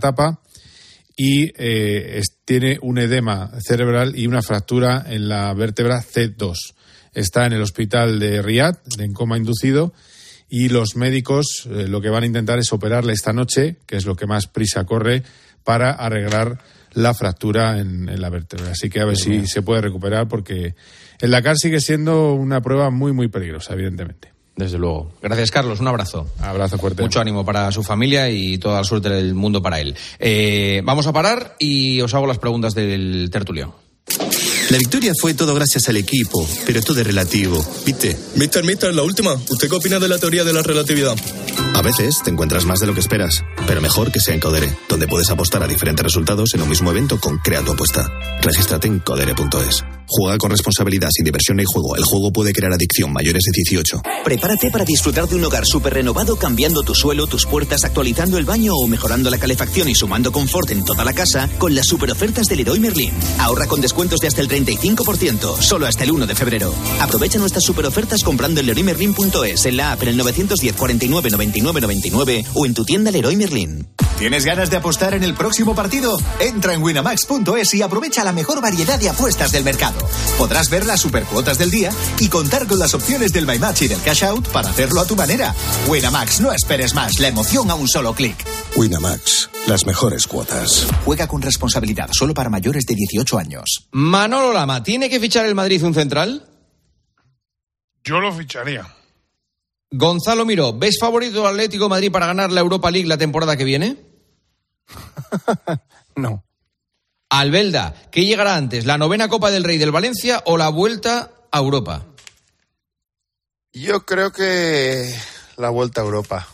tapa y eh, tiene un edema cerebral y una fractura en la vértebra C2. Está en el hospital de Riyadh, en coma inducido, y los médicos eh, lo que van a intentar es operarle esta noche, que es lo que más prisa corre, para arreglar la fractura en, la vértebra. Así que a ver si se puede recuperar, porque el Dakar sigue siendo una prueba muy, muy peligrosa, evidentemente. Desde luego. Gracias, Carlos. Un abrazo. Abrazo fuerte. Mucho ánimo para su familia y toda la suerte del mundo para él. Eh, vamos a parar y os hago las preguntas del tertulio. La victoria fue todo gracias al equipo, pero todo es relativo, ¿viste? Mister, mister, la última. ¿Usted qué opina de la teoría de la relatividad? A veces te encuentras más de lo que esperas, pero mejor que sea en Codere, donde puedes apostar a diferentes resultados en un mismo evento con Crea tu apuesta. Regístrate en codere.es. Juega con responsabilidad, sin diversión ni juego. El juego puede crear adicción mayores de 18. Prepárate para disfrutar de un hogar súper renovado cambiando tu suelo, tus puertas, actualizando el baño o mejorando la calefacción y sumando confort en toda la casa con las super ofertas del Leroy Merlin. Ahorra con descuentos de hasta el 35%, solo hasta el 1 de febrero. Aprovecha nuestras super ofertas comprando en leroymerlin.es, en la app en el 910 49 99 99 o en tu tienda Leroy Merlin. ¿Tienes ganas de apostar en el próximo partido? Entra en winamax.es y aprovecha la mejor variedad de apuestas del mercado. Podrás ver las supercuotas del día y contar con las opciones del My Match y del Cash Out para hacerlo a tu manera. Winamax, no esperes más, la emoción a un solo clic. Winamax, las mejores cuotas. Juega con responsabilidad, solo para mayores de 18 años. Manolo Lama, ¿tiene que fichar el Madrid un central? Yo lo ficharía. Gonzalo Miro, ¿ves favorito Atlético Madrid para ganar la Europa League la temporada que viene? no. Albelda, ¿qué llegará antes? ¿La novena Copa del Rey del Valencia o la vuelta a Europa? Yo creo que la vuelta a Europa.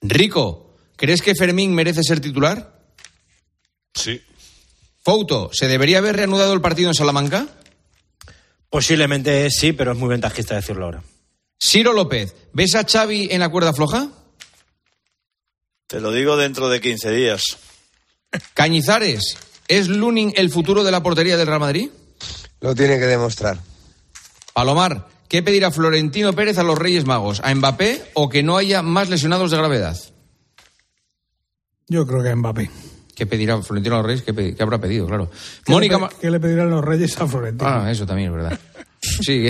Rico, ¿crees que Fermín merece ser titular? Sí. Fouto, ¿se debería haber reanudado el partido en Salamanca? Posiblemente sí, pero es muy ventajista decirlo ahora. Ciro López, ¿ves a Xavi en la cuerda floja? Te lo digo dentro de 15 días. Cañizares, ¿es Lunin el futuro de la portería del Real Madrid? Lo tiene que demostrar. Palomar, ¿qué pedirá Florentino Pérez a los Reyes Magos? ¿A Mbappé o que no haya más lesionados de gravedad? Yo creo que a Mbappé. ¿Qué pedirá Florentino a los Reyes? ¿Qué, habrá pedido? Claro. ¿Qué, Mónica... le, ¿Qué le pedirán los Reyes a Florentino? Ah, eso también es verdad. Sí,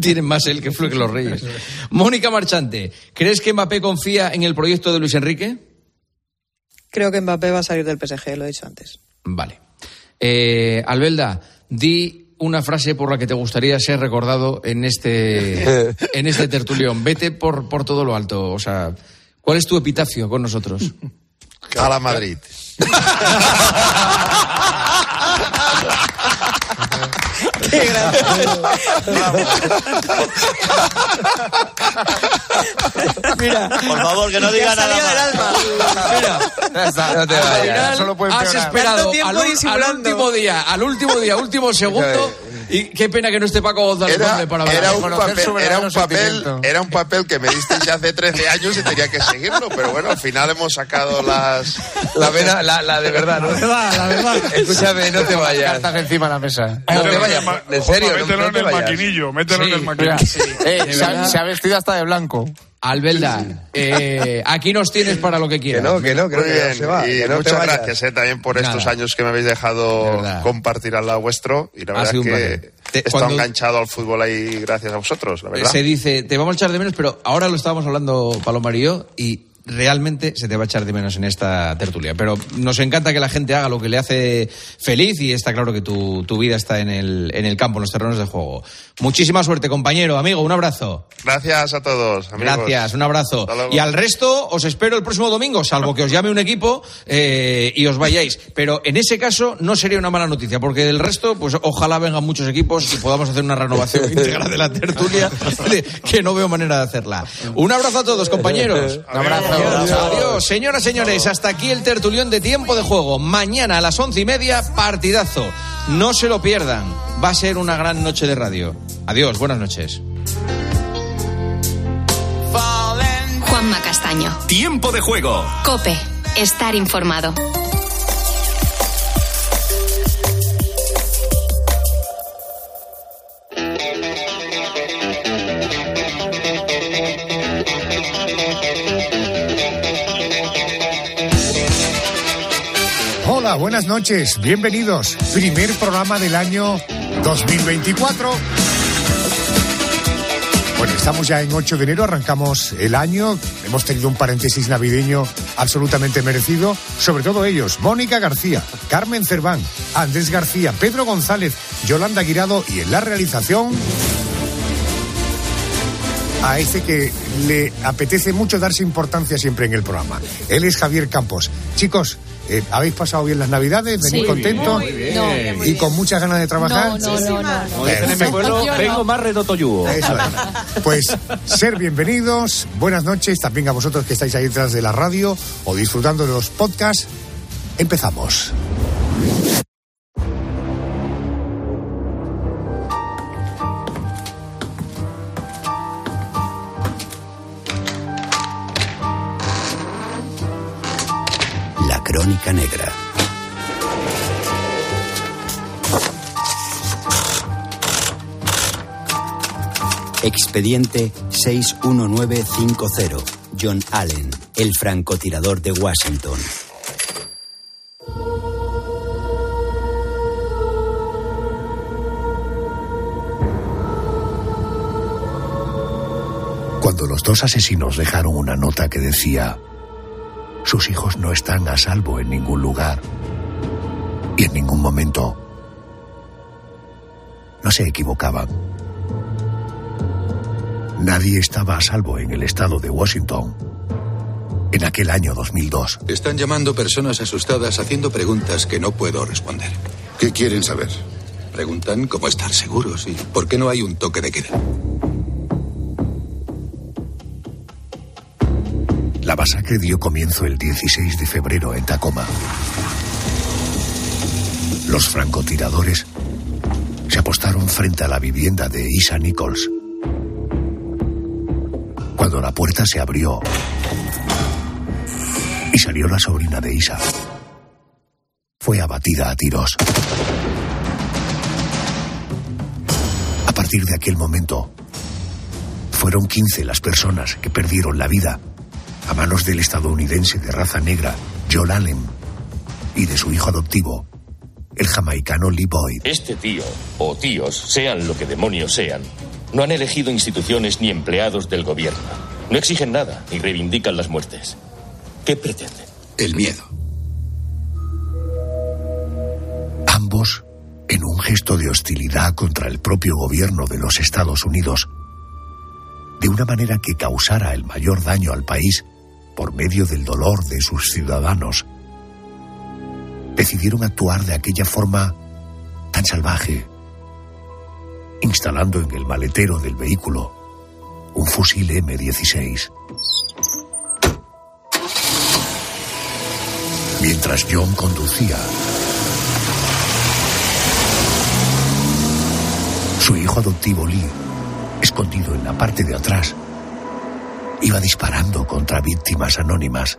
tienen más él que los Reyes. Mónica Marchante, ¿crees que Mbappé confía en el proyecto de Luis Enrique? Creo que Mbappé va a salir del PSG, lo he dicho antes. Vale. Eh, Albelda, di una frase por la que te gustaría ser recordado en este, en este tertulión. Vete por, por todo lo alto. O sea, ¿cuál es tu epitafio con nosotros? A la Madrid. Qué Mira, por favor, que no diga nada. Mira, no te vayas. Solo has esperado al, al, último día, al último día, último segundo y qué pena que no esté Paco González era, para era un, papel, era, un papel, era un papel que me diste ya hace 13 años y tenía que seguirlo, pero bueno, al final hemos sacado las... La, vena, la, la de verdad, ¿no? La verdad, la verdad. Escúchame, no te vayas. Cartas encima de la mesa. No te vayas, en serio. Mételo no, en el maquinillo, mételo en el maquinillo. Eh, se ha vestido hasta de blanco. Albelda, eh, aquí nos tienes para lo que quieras. Que no, que no, creo que se va. Y muchas gracias eh, también por estos años que me habéis dejado compartir al lado vuestro. Y la verdad es que he estado enganchado al fútbol ahí gracias a vosotros, la verdad. Se dice, te vamos a echar de menos, pero ahora lo estábamos hablando Palomar y yo, y realmente se te va a echar de menos en esta tertulia. Pero nos encanta que la gente haga lo que le hace feliz y está claro que tu, tu vida está en el, en el campo, en los terrenos de juego. Muchísima suerte, compañero, amigo, un abrazo. Gracias a todos. Amigos. Gracias, un abrazo. Y al resto os espero el próximo domingo, salvo que os llame un equipo eh, y os vayáis. Pero en ese caso no sería una mala noticia, porque del resto, pues ojalá vengan muchos equipos y podamos hacer una renovación íntegra de la tertulia, que no veo manera de hacerla. Un abrazo a todos, compañeros. Un abrazo. Adiós. Señoras, señores, hasta aquí el tertulión de tiempo de juego. Mañana a las once y media, partidazo. No se lo pierdan. Va a ser una gran noche de radio. Adiós, buenas noches. Juanma Castaño. Tiempo de juego. Cope. Estar informado. Buenas noches, bienvenidos. Primer programa del año 2024. Bueno, estamos ya en 8 de enero, arrancamos el año, hemos tenido un paréntesis navideño absolutamente merecido, sobre todo ellos, Mónica García, Carmen Cerván, Andrés García, Pedro González, Yolanda Guirado y en la realización a ese que le apetece mucho darse importancia siempre en el programa. Él es Javier Campos. Chicos, eh, ¿Habéis pasado bien las Navidades? ¿Venís contentos? ¿Y con muchas ganas de trabajar? No, no, no. vengo más redoto yugo. Pues ser bienvenidos, buenas noches también a vosotros que estáis ahí detrás de la radio o disfrutando de los podcasts. Empezamos. Negra. Expediente 61950. John Allen, el francotirador de Washington. Cuando los dos asesinos dejaron una nota que decía sus hijos no están a salvo en ningún lugar y en ningún momento. No se equivocaban. Nadie estaba a salvo en el estado de Washington en aquel año 2002. Están llamando personas asustadas haciendo preguntas que no puedo responder. ¿Qué quieren saber? Preguntan cómo estar seguros y por qué no hay un toque de queda. Masacre dio comienzo el 16 de febrero en Tacoma. Los francotiradores se apostaron frente a la vivienda de Isa Nichols. Cuando la puerta se abrió y salió la sobrina de Isa, fue abatida a tiros. A partir de aquel momento, fueron 15 las personas que perdieron la vida a manos del estadounidense de raza negra, Joel Allen, y de su hijo adoptivo, el jamaicano Lee Boyd. Este tío, o tíos, sean lo que demonios sean, no han elegido instituciones ni empleados del gobierno. No exigen nada y reivindican las muertes. ¿Qué pretenden? El miedo. Ambos, en un gesto de hostilidad contra el propio gobierno de los Estados Unidos, de una manera que causara el mayor daño al país, por medio del dolor de sus ciudadanos, decidieron actuar de aquella forma tan salvaje, instalando en el maletero del vehículo un fusil M16. Mientras John conducía, su hijo adoptivo Lee, escondido en la parte de atrás, iba disparando contra víctimas anónimas,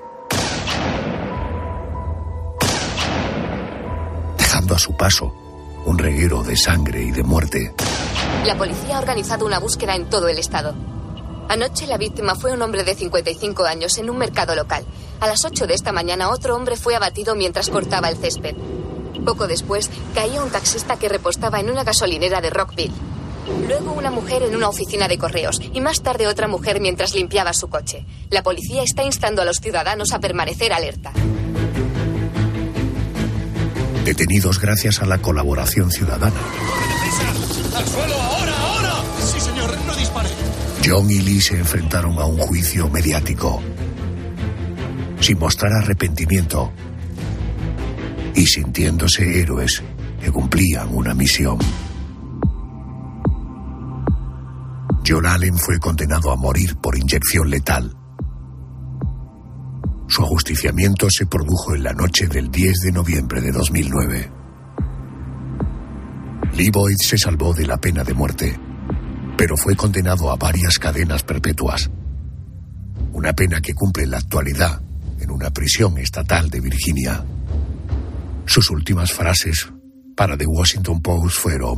dejando a su paso un reguero de sangre y de muerte. La policía ha organizado una búsqueda en todo el estado. Anoche la víctima fue un hombre de 55 años en un mercado local. A las 8 de esta mañana otro hombre fue abatido mientras cortaba el césped. Poco después caía un taxista que repostaba en una gasolinera de Rockville. Luego una mujer en una oficina de correos y más tarde otra mujer mientras limpiaba su coche. La policía está instando a los ciudadanos a permanecer alerta. Detenidos gracias a la colaboración ciudadana. ¡Al suelo ahora, ahora! Sí, señor, no dispare. John y Lee se enfrentaron a un juicio mediático. Sin mostrar arrepentimiento y sintiéndose héroes que cumplían una misión. John Allen fue condenado a morir por inyección letal. Su ajusticiamiento se produjo en la noche del 10 de noviembre de 2009. Lee Boyd se salvó de la pena de muerte, pero fue condenado a varias cadenas perpetuas. Una pena que cumple en la actualidad en una prisión estatal de Virginia. Sus últimas frases para The Washington Post fueron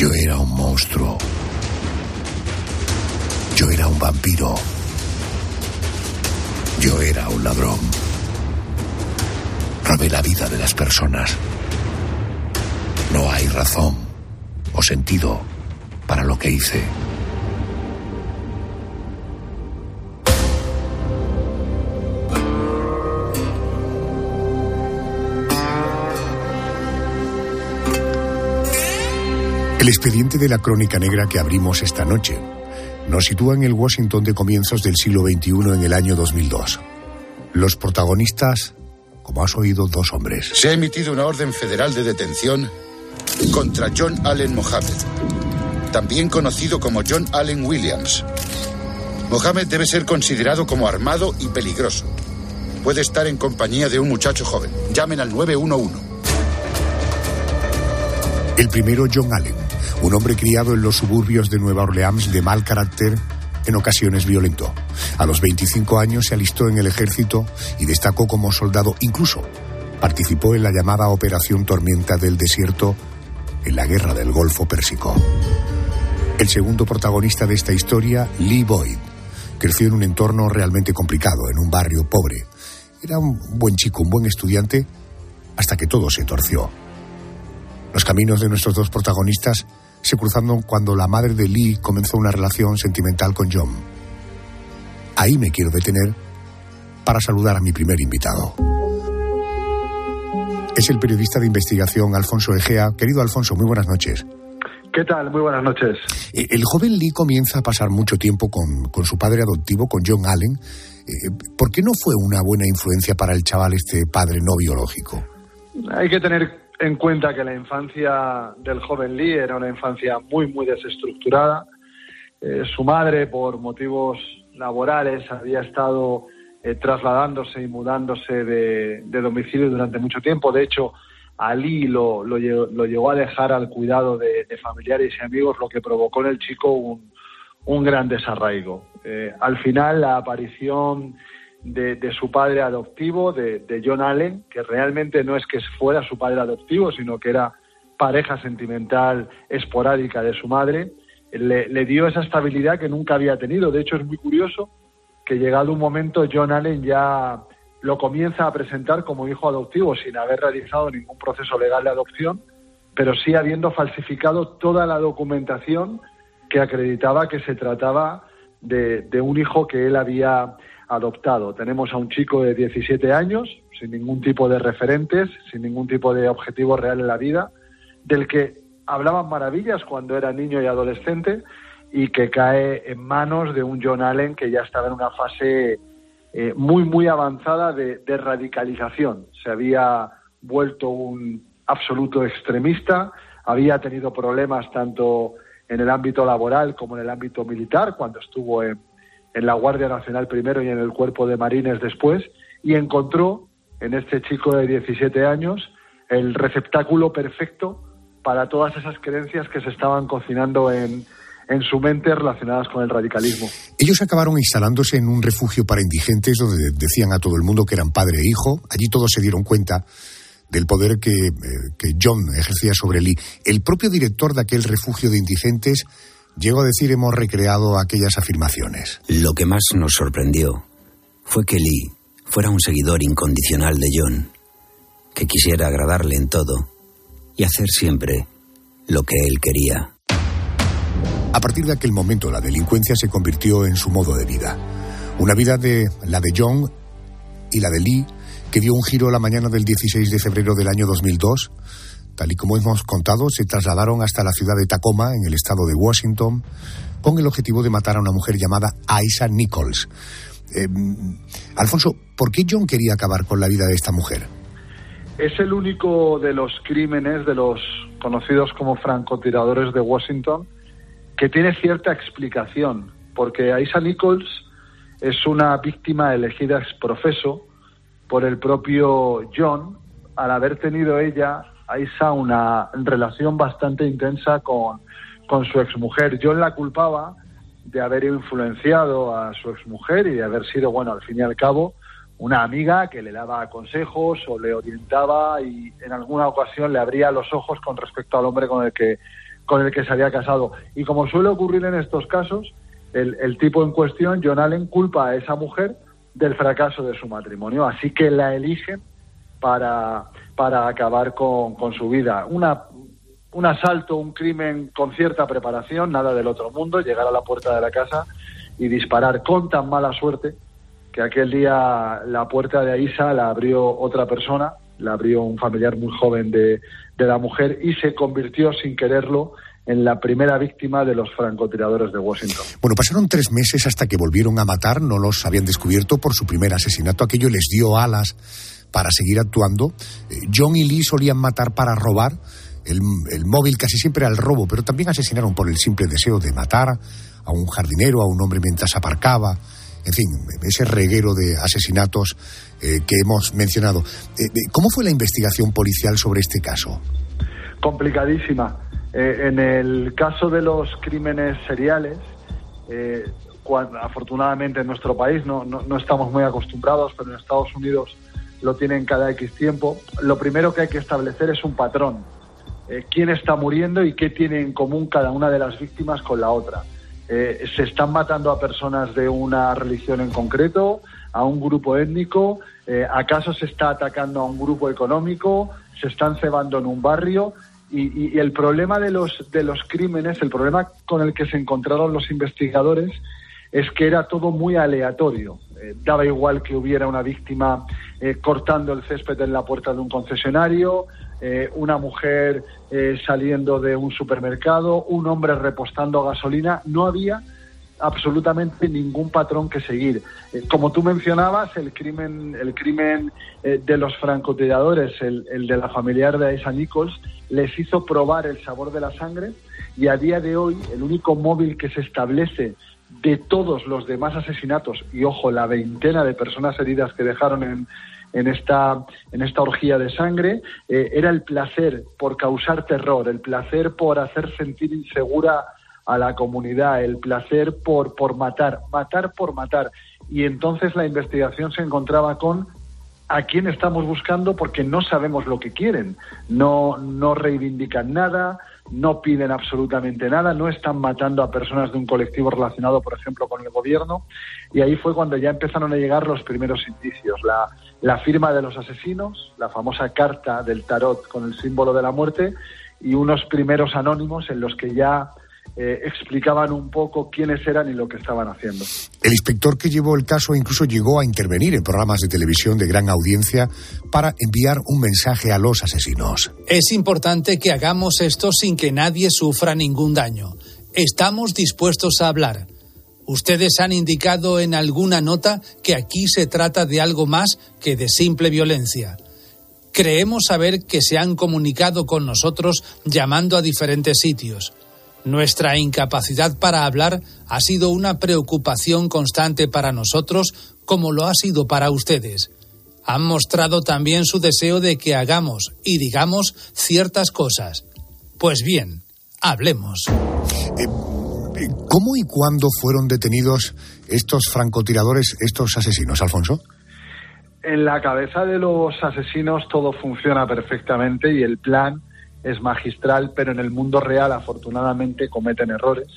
yo era un monstruo. Yo era un vampiro. Yo era un ladrón. sabe la vida de las personas. No hay razón o sentido para lo que hice. El expediente de la crónica negra que abrimos esta noche nos sitúa en el Washington de comienzos del siglo XXI en el año 2002. Los protagonistas, como has oído, dos hombres. Se ha emitido una orden federal de detención contra John Allen Mohammed, también conocido como John Allen Williams. Mohammed debe ser considerado como armado y peligroso. Puede estar en compañía de un muchacho joven. Llamen al 911. El primero, John Allen, un hombre criado en los suburbios de Nueva Orleans de mal carácter, en ocasiones violento. A los 25 años se alistó en el ejército y destacó como soldado. Incluso participó en la llamada Operación Tormenta del Desierto en la Guerra del Golfo Pérsico. El segundo protagonista de esta historia, Lee Boyd, creció en un entorno realmente complicado, en un barrio pobre. Era un buen chico, un buen estudiante, hasta que todo se torció. Los caminos de nuestros dos protagonistas se cruzaron cuando la madre de Lee comenzó una relación sentimental con John. Ahí me quiero detener para saludar a mi primer invitado. Es el periodista de investigación Alfonso Egea. Querido Alfonso, muy buenas noches. ¿Qué tal? Muy buenas noches. Eh, el joven Lee comienza a pasar mucho tiempo con, su padre adoptivo, con John Allen. Eh, ¿Por qué no fue una buena influencia para el chaval este padre no biológico? Hay que tener en cuenta que la infancia del joven Lee era una infancia muy, muy desestructurada. Eh, su madre, por motivos laborales, había estado eh, trasladándose y mudándose de, domicilio durante mucho tiempo. De hecho, a Lee lo, lo, llegó a dejar al cuidado de, familiares y amigos, lo que provocó en el chico un, un gran desarraigo. Eh, al final, la aparición de, su padre adoptivo, de, John Allen, que realmente no es que fuera su padre adoptivo, sino que era pareja sentimental esporádica de su madre, le, dio esa estabilidad que nunca había tenido. De hecho, es muy curioso que llegado un momento John Allen ya lo comienza a presentar como hijo adoptivo sin haber realizado ningún proceso legal de adopción, pero sí habiendo falsificado toda la documentación que acreditaba que se trataba de, un hijo que él había adoptado. Tenemos a un chico de 17 años, sin ningún tipo de referentes, sin ningún tipo de objetivo real en la vida, del que hablaban maravillas cuando era niño y adolescente y que cae en manos de un John Allen que ya estaba en una fase eh, muy, muy avanzada de, de radicalización. Se había vuelto un absoluto extremista, había tenido problemas tanto en el ámbito laboral como en el ámbito militar cuando estuvo en, en la Guardia Nacional primero y en el Cuerpo de Marines después, y encontró en este chico de 17 años el receptáculo perfecto para todas esas creencias que se estaban cocinando en, en su mente relacionadas con el radicalismo. Ellos acabaron instalándose en un refugio para indigentes donde decían a todo el mundo que eran padre e hijo. Allí todos se dieron cuenta del poder que, eh, que John ejercía sobre Lee. El propio director de aquel refugio de indigentes Llego a decir hemos recreado aquellas afirmaciones. Lo que más nos sorprendió fue que Lee fuera un seguidor incondicional de John, que quisiera agradarle en todo y hacer siempre lo que él quería. A partir de aquel momento la delincuencia se convirtió en su modo de vida. Una vida de la de John y la de Lee que dio un giro la mañana del 16 de febrero del año 2002 Tal y como hemos contado, se trasladaron hasta la ciudad de Tacoma, en el estado de Washington, con el objetivo de matar a una mujer llamada Aisha Nichols. Eh, Alfonso, ¿por qué John quería acabar con la vida de esta mujer? Es el único de los crímenes de los conocidos como francotiradores de Washington que tiene cierta explicación, porque Aisha Nichols es una víctima elegida ex profeso por el propio John al haber tenido ella Aisa una relación bastante intensa con, con su exmujer. Yo la culpaba de haber influenciado a su exmujer y de haber sido, bueno, al fin y al cabo, una amiga que le daba consejos o le orientaba y en alguna ocasión le abría los ojos con respecto al hombre con el que, con el que se había casado. Y como suele ocurrir en estos casos, el, el tipo en cuestión, John Allen, culpa a esa mujer del fracaso de su matrimonio. Así que la eligen para, para acabar con, con su vida. Un asalto, un crimen con cierta preparación, nada del otro mundo, llegar a la puerta de la casa y disparar con tan mala suerte que aquel día la puerta de Aisa la abrió otra persona, la abrió un familiar muy joven de, de la mujer y se convirtió sin quererlo en la primera víctima de los francotiradores de Washington. Bueno, pasaron tres meses hasta que volvieron a matar, no los habían descubierto por su primer asesinato, aquello les dio alas para seguir actuando. Eh, John y Lee solían matar para robar, el, móvil casi siempre al robo, pero también asesinaron por el simple deseo de matar a un jardinero, a un hombre mientras aparcaba, en fin, ese reguero de asesinatos eh, que hemos mencionado. Eh, ¿Cómo fue la investigación policial sobre este caso? Complicadísima. En el caso de los crímenes seriales, afortunadamente en nuestro país no, no, estamos muy acostumbrados, pero en Estados Unidos lo tienen cada X tiempo, lo primero que hay que establecer es un patrón. quién está muriendo y qué tiene en común cada una de las víctimas con la otra. Eh, se están matando a personas de una religión en concreto, a un grupo étnico, eh, acaso se está atacando a un grupo económico, se están cebando en un barrio y, el problema de los, de los crímenes, el problema con el que se encontraron los investigadores es que era todo muy aleatorio. Eh, daba igual que hubiera una víctima cortando el césped en la puerta de un concesionario, eh, una mujer eh, saliendo de un supermercado, un hombre repostando gasolina, no había absolutamente ningún patrón que seguir. Eh, como tú mencionabas, el crimen, el crimen de los francotiradores, el, el, de la familiar de Aisa Nichols, les hizo probar el sabor de la sangre y a día de hoy el único móvil que se establece de todos los demás asesinatos, y ojo, la veintena de personas heridas que dejaron en, en esta, en esta orgía de sangre, eh, era el placer por causar terror, el placer por hacer sentir insegura a la comunidad, el placer por, por matar, matar por matar. Y entonces la investigación se encontraba con a quién estamos buscando porque no sabemos lo que quieren, no, no reivindican nada, no piden absolutamente nada, no están matando a personas de un colectivo relacionado, por ejemplo, con el gobierno. Y ahí fue cuando ya empezaron a llegar los primeros indicios, la, la firma de los asesinos, la famosa carta del tarot con el símbolo de la muerte y unos primeros anónimos en los que ya eh, explicaban un poco quiénes eran y lo que estaban haciendo. El inspector que llevó el caso incluso llegó a intervenir en programas de televisión de gran audiencia para enviar un mensaje a los asesinos. Es importante que hagamos esto sin que nadie sufra ningún daño. Estamos dispuestos a hablar. Ustedes han indicado en alguna nota que aquí se trata de algo más que de simple violencia. Creemos saber que se han comunicado con nosotros llamando a diferentes sitios. Nuestra incapacidad para hablar ha sido una preocupación constante para nosotros, como lo ha sido para ustedes. Han mostrado también su deseo de que hagamos y digamos ciertas cosas. Pues bien, hablemos. Eh, ¿Cómo y cuándo fueron detenidos estos francotiradores, estos asesinos, Alfonso? En la cabeza de los asesinos todo funciona perfectamente y el plan es magistral, pero en el mundo real afortunadamente cometen errores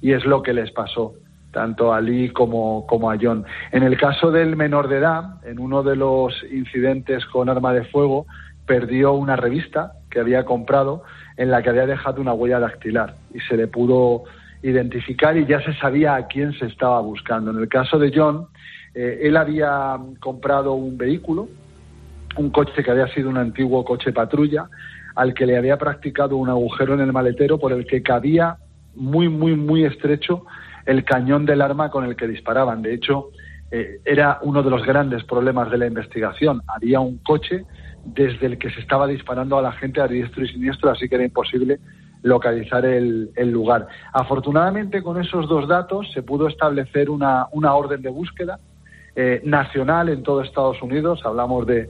y es lo que les pasó tanto a Lee como, como a John. En el caso del menor de edad, en uno de los incidentes con arma de fuego, perdió una revista que había comprado en la que había dejado una huella dactilar y se le pudo identificar y ya se sabía a quién se estaba buscando. En el caso de John, eh, él había comprado un vehículo, un coche que había sido un antiguo coche patrulla, al que le había practicado un agujero en el maletero por el que cabía muy, muy, muy estrecho el cañón del arma con el que disparaban. De hecho, eh, era uno de los grandes problemas de la investigación. Había un coche desde el que se estaba disparando a la gente a diestro y siniestro, así que era imposible localizar el, lugar. Afortunadamente, con esos dos datos se pudo establecer una, una orden de búsqueda eh, nacional en todo Estados Unidos. Hablamos de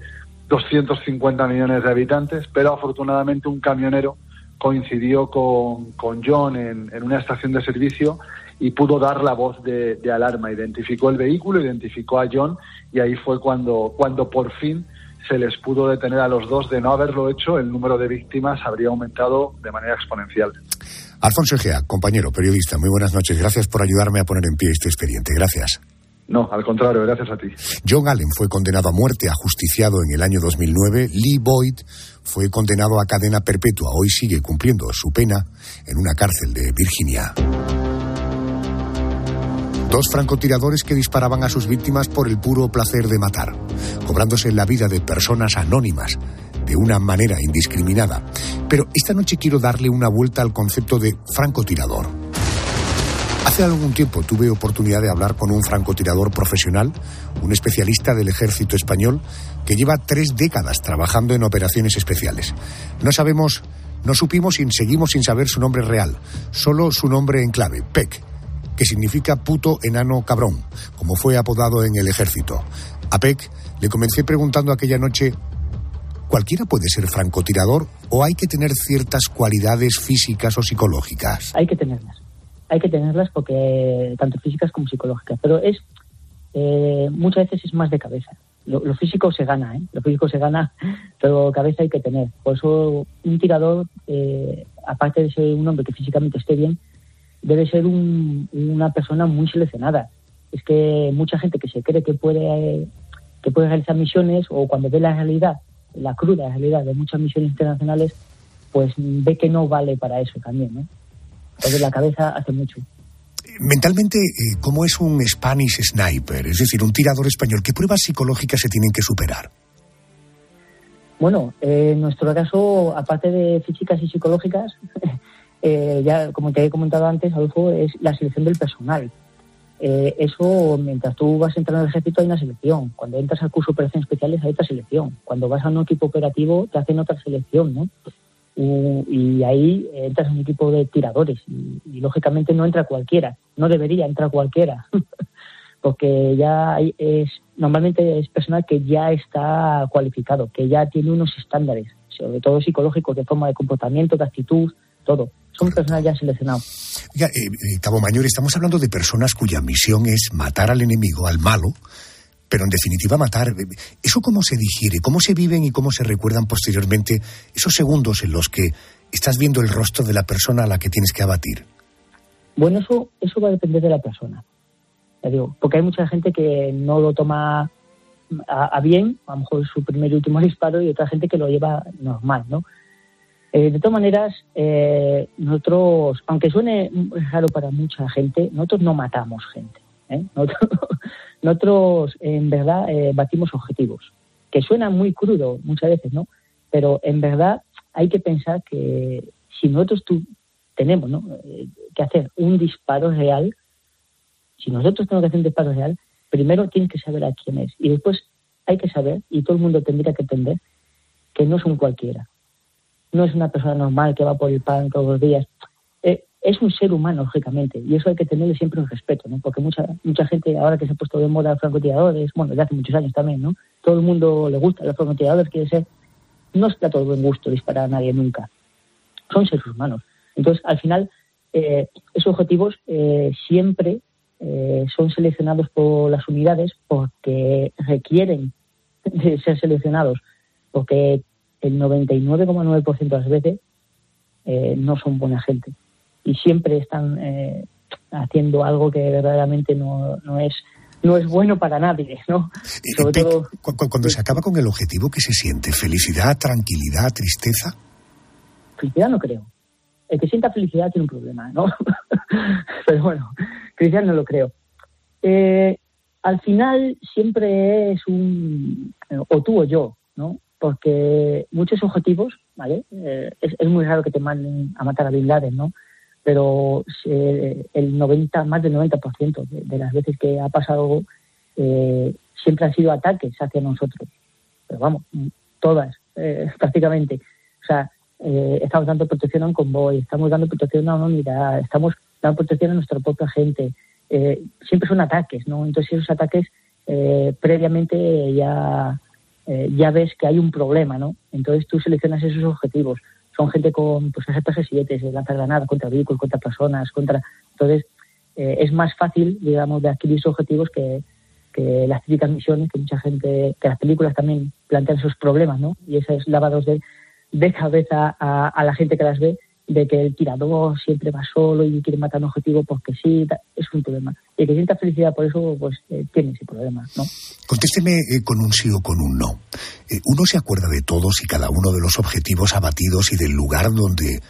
250 millones de habitantes, pero afortunadamente un camionero coincidió con, con John en, en, una estación de servicio y pudo dar la voz de, alarma. Identificó el vehículo, identificó a John y ahí fue cuando, cuando por fin se les pudo detener a los dos. De no haberlo hecho, el número de víctimas habría aumentado de manera exponencial. Alfonso Egea, compañero periodista, muy buenas noches. Gracias por ayudarme a poner en pie este expediente. Gracias. No, al contrario, gracias a ti. John Allen fue condenado a muerte, ajusticiado en el año 2009. Lee Boyd fue condenado a cadena perpetua. Hoy sigue cumpliendo su pena en una cárcel de Virginia. Dos francotiradores que disparaban a sus víctimas por el puro placer de matar, cobrándose la vida de personas anónimas de una manera indiscriminada. Pero esta noche quiero darle una vuelta al concepto de francotirador. Hace algún tiempo tuve oportunidad de hablar con un francotirador profesional, un especialista del ejército español, que lleva tres décadas trabajando en operaciones especiales. No sabemos, no supimos y seguimos sin saber su nombre real, solo su nombre en clave, PEC, que significa puto enano cabrón, como fue apodado en el ejército. A Peck le comencé preguntando aquella noche, ¿cualquiera puede ser francotirador o hay que tener ciertas cualidades físicas o psicológicas? Hay que tenerlas. Hay que tenerlas porque tanto físicas como psicológicas. Pero es eh, muchas veces es más de cabeza. Lo, físico se gana, ¿eh? Lo físico se gana, pero cabeza hay que tener. Por eso un tirador, eh, aparte de ser un hombre que físicamente esté bien, debe ser una persona muy seleccionada. Es que mucha gente que se cree que puede, que puede realizar misiones o cuando ve la realidad, la cruda realidad de muchas misiones internacionales, pues ve que no vale para eso también, ¿no? Entonces la cabeza hace mucho. Mentalmente, eh, ¿cómo es un Spanish sniper? Es decir, un tirador español. ¿Qué pruebas psicológicas se tienen que superar? Bueno, eh, en nuestro caso, aparte de físicas y psicológicas, eh, ya como te he comentado antes, Adolfo, es la selección del personal. Eh, eso, mientras tú vas entrando al ejército, hay una selección. Cuando entras al curso de operaciones especiales, hay otra selección. Cuando vas a un equipo operativo, te hacen otra selección, ¿no? Y, ahí entras en un equipo de tiradores. Y, lógicamente no entra cualquiera. No debería entrar cualquiera. Porque ya es, normalmente es personal que ya está cualificado, que ya tiene unos estándares, sobre todo psicológicos, de forma de comportamiento, de actitud, todo son personas ya seleccionadas. Eh, eh, Cabo Mayor, estamos hablando de personas cuya misión es matar al enemigo, al malo, pero en definitiva matar. Eh, ¿Eso cómo se digiere? ¿Cómo se viven y cómo se recuerdan posteriormente esos segundos en los que estás viendo el rostro de la persona a la que tienes que abatir? Bueno, eso, eso va a depender de la persona. digo, porque hay mucha gente que no lo toma a, a, bien, a lo mejor su primer y último disparo, y otra gente que lo lleva normal, ¿no? Eh, de todas maneras, eh, nosotros, aunque suene raro para mucha gente, nosotros no matamos gente. ¿Eh? Nosotros, en verdad, batimos objetivos, que suena muy crudo muchas veces, ¿no? Pero en verdad hay que pensar que si nosotros tú tenemos que hacer un disparo real, si nosotros tenemos que hacer un disparo real, primero tienes que saber a quién es. Y después hay que saber, y todo el mundo tendría que entender, que no es un cualquiera no es una persona normal que va por el pan todos los días. Eh, es un ser humano, lógicamente, y eso hay que tenerle siempre un respeto, ¿no? Porque mucha mucha gente, ahora que se ha puesto de moda francotiradores, bueno, desde hace muchos años también, ¿no? Todo el mundo le gusta los francotiradores, quiere ser. No está todo buen gusto disparar a nadie nunca. Son seres humanos. Entonces, al final, eh, esos objetivos eh, siempre son seleccionados por las unidades porque requieren de ser seleccionados, porque el 99,9% de las veces eh, no son buena gente y siempre están eh, haciendo algo que verdaderamente no, no es no es bueno para nadie, ¿no? cuando se acaba con el objetivo, ¿qué se siente? ¿Felicidad, tranquilidad, tristeza? Felicidad no creo. El que sienta felicidad tiene un problema, ¿no? Pero bueno, felicidad no lo creo. Eh, al final siempre es un, o tú o yo, ¿no? porque muchos objetivos, ¿vale? Eh, es, muy raro que te manden a matar a Bin Laden, ¿no? Pero eh, el 90, más del 90% de, las veces que ha pasado eh, siempre han sido ataques hacia nosotros. Pero vamos, todas, prácticamente. O sea, estamos dando protección a un convoy, estamos dando protección a una unidad, estamos dando protección a nuestra propia gente. siempre son ataques, ¿no? Entonces esos ataques previamente ya eh, ya ves que hay un problema, ¿no? Entonces tú seleccionas esos objetivos. Son gente con pues, G7, lanzar granada contra vehículos, contra personas, contra... Entonces eh, es más fácil, digamos, de adquirir esos objetivos que, las típicas misiones, que mucha gente, que las películas también plantean esos problemas, ¿no? Y esos lavados de, de cabeza a, la gente que las ve, de que el tirador siempre va solo y quiere matar un objetivo porque sí, es un problema. Y que sienta felicidad por eso, pues eh, tiene ese problema, ¿no? Contésteme eh, con un sí o con un no. Eh, uno se acuerda de todos y cada uno de los objetivos abatidos y del lugar donde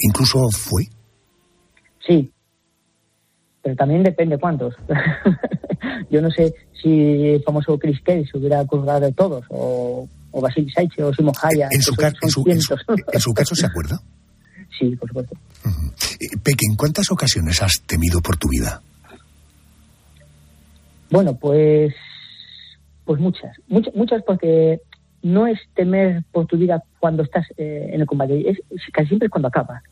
incluso fue. Sí, pero también depende cuántos. Yo no sé si el famoso Chris Case se hubiera acordado de todos, o, o Basil Saiche, o Simon Haya. En, su, en su caso, ¿se acuerda? Sí, por supuesto. Peque, ¿en cuántas ocasiones has temido por tu vida? Bueno, pues, pues muchas, muchas, muchas porque no es temer por tu vida cuando estás eh, en el combate, es, casi siempre es cuando acaba.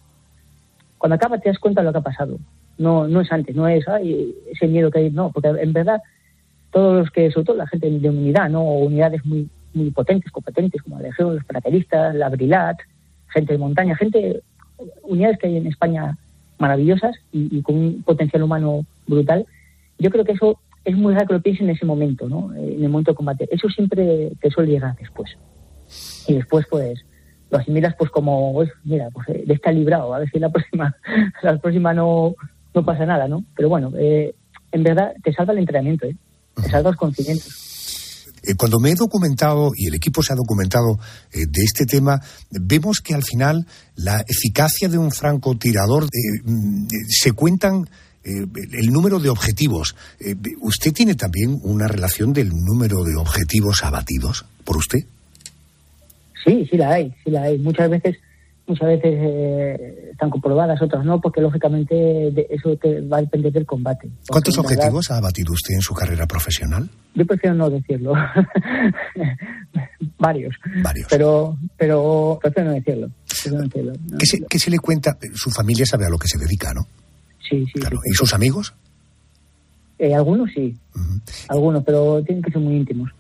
Cuando acaba te das cuenta de lo que ha pasado. No, no es antes, no es ese miedo que hay, no, porque en verdad todos los que, sobre todo la gente de unidad, ¿no? unidades muy, muy potentes, competentes, como la Legión, los paracaidistas, la Brilat, gente de montaña, gente unidades que hay en España maravillosas y, con un potencial humano brutal. Yo creo que eso es muy raro que lo piensen en ese momento, ¿no? En el momento de combate. Eso siempre te suele llegar después. Y después, pues, lo asimilas pues como, mira, pues eh, estar librado, a ver si la próxima, la próxima no, no pasa nada, ¿no? Pero bueno, eh, en verdad te salva el entrenamiento, ¿eh? Te salva los conocimientos. Eh, cuando me he documentado y el equipo se ha documentado eh, de este tema, vemos que al final la eficacia de un francotirador eh, mm, se cuentan el número de objetivos. ¿Usted tiene también una relación del número de objetivos abatidos por usted? Sí, sí la hay, sí la hay. Muchas veces muchas veces eh, están comprobadas, otras no, porque lógicamente de eso te va a depender del combate. ¿Cuántos objetivos ha batido usted en su carrera profesional? Yo prefiero no decirlo. Varios. Varios. Pero, pero prefiero no decirlo. ¿Qué, se, le cuenta? Su familia sabe a lo que se dedica, ¿no? Sí, sí. Claro. ¿Y sus amigos? Eh, algunos sí. Algunos, pero tienen que ser muy íntimos.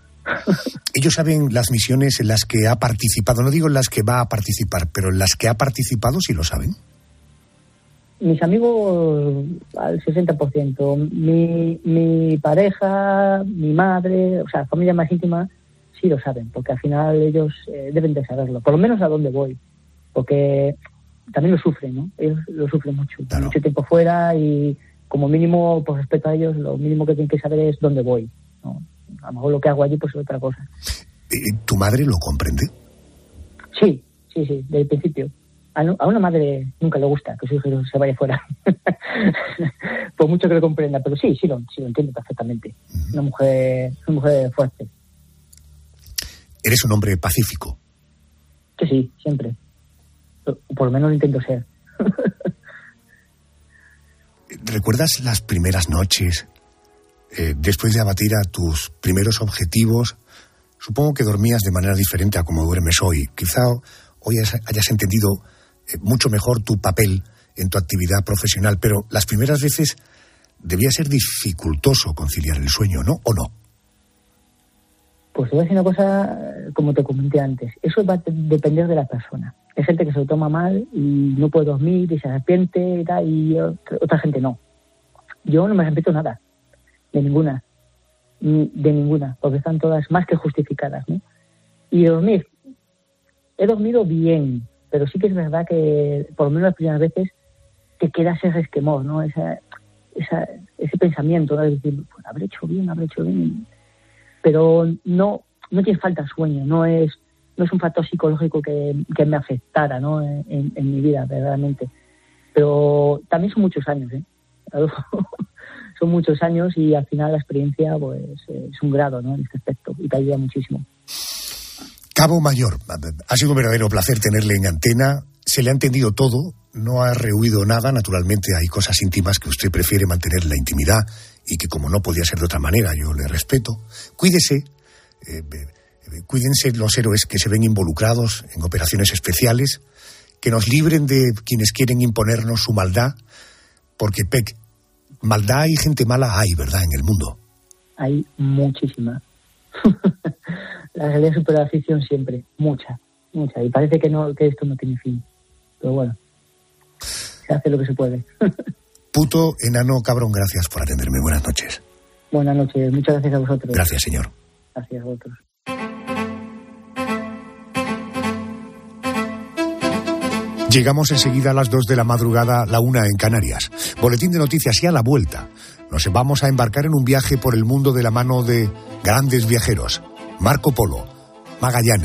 Ellos saben las misiones en las que ha participado, no digo en las que va a participar, pero en las que ha participado, sí lo saben. Mis amigos al 60%, mi, mi pareja, mi madre, o sea, familia más íntima, sí lo saben, porque al final ellos eh, deben de saberlo, por lo menos a dónde voy, porque también lo sufren, ¿no? Ellos lo sufren mucho, mucho tiempo fuera y como mínimo, por respeto a ellos, lo mínimo que tienen que saber es dónde voy, ¿no? A lo mejor lo que hago allí pues es otra cosa. ¿Tu madre lo comprende? Sí, sí, sí, desde el principio. A, una madre nunca le gusta que su hijo se vaya fuera, por mucho que lo comprenda, pero sí, sí lo, sí lo entiendo perfectamente. Una mujer, una mujer fuerte. ¿Eres un hombre pacífico? Que sí, siempre. Por lo menos lo intento ser. ¿Recuerdas las primeras noches eh, después de abatir a tus primeros objetivos, supongo que dormías de manera diferente a como duermes hoy. Quizá hoy hayas entendido eh, mucho mejor tu papel en tu actividad profesional, pero las primeras veces debía ser dificultoso conciliar el sueño, ¿no? ¿O no? Pues te voy a decir una cosa, como te comenté antes, eso va a depender de la persona. Hay gente que se lo toma mal y no puede dormir y se arrepiente y tal, y otra gente no. Yo no me arrepiento nada de ninguna, de ninguna, porque están todas más que justificadas. ¿no? Y dormir, he dormido bien, pero sí que es verdad que por lo menos las primeras veces te queda ese resquemor, ¿no? Esa, esa, ese pensamiento, ¿no? decir, pues, habré hecho bien, habré hecho bien. Pero no, no tiene falta sueño, no es, no es un factor psicológico que, que me afectara ¿no? en, en, mi vida, verdaderamente. Pero también son muchos años, ¿eh? Muchos años y al final la experiencia pues es un grado ¿no? en este aspecto y te ayuda muchísimo. Cabo Mayor, ha sido un verdadero placer tenerle en antena. Se le ha entendido todo, no ha rehuido nada. Naturalmente hay cosas íntimas que usted prefiere mantener en la intimidad y que como no podía ser de otra manera, yo le respeto. Cuídese, eh, cuídense los héroes que se ven involucrados en operaciones especiales, que nos libren de quienes quieren imponernos su maldad, porque PEC maldad y gente mala hay, ¿verdad?, en el mundo. Hay muchísima. la realidad supera la ficción siempre, mucha, mucha. Y parece que, no, que esto no tiene fin. Pero bueno, se hace lo que se puede. Puto, enano, cabrón, gracias por atenderme. Buenas noches. Buenas noches, muchas gracias a vosotros. Gracias, señor. Gracias a vosotros. Llegamos enseguida a las 2 de la madrugada, la una en Canarias. Boletín de noticias y a la vuelta. Nos vamos a embarcar en un viaje por el mundo de la mano de grandes viajeros. Marco Polo, Magallanes.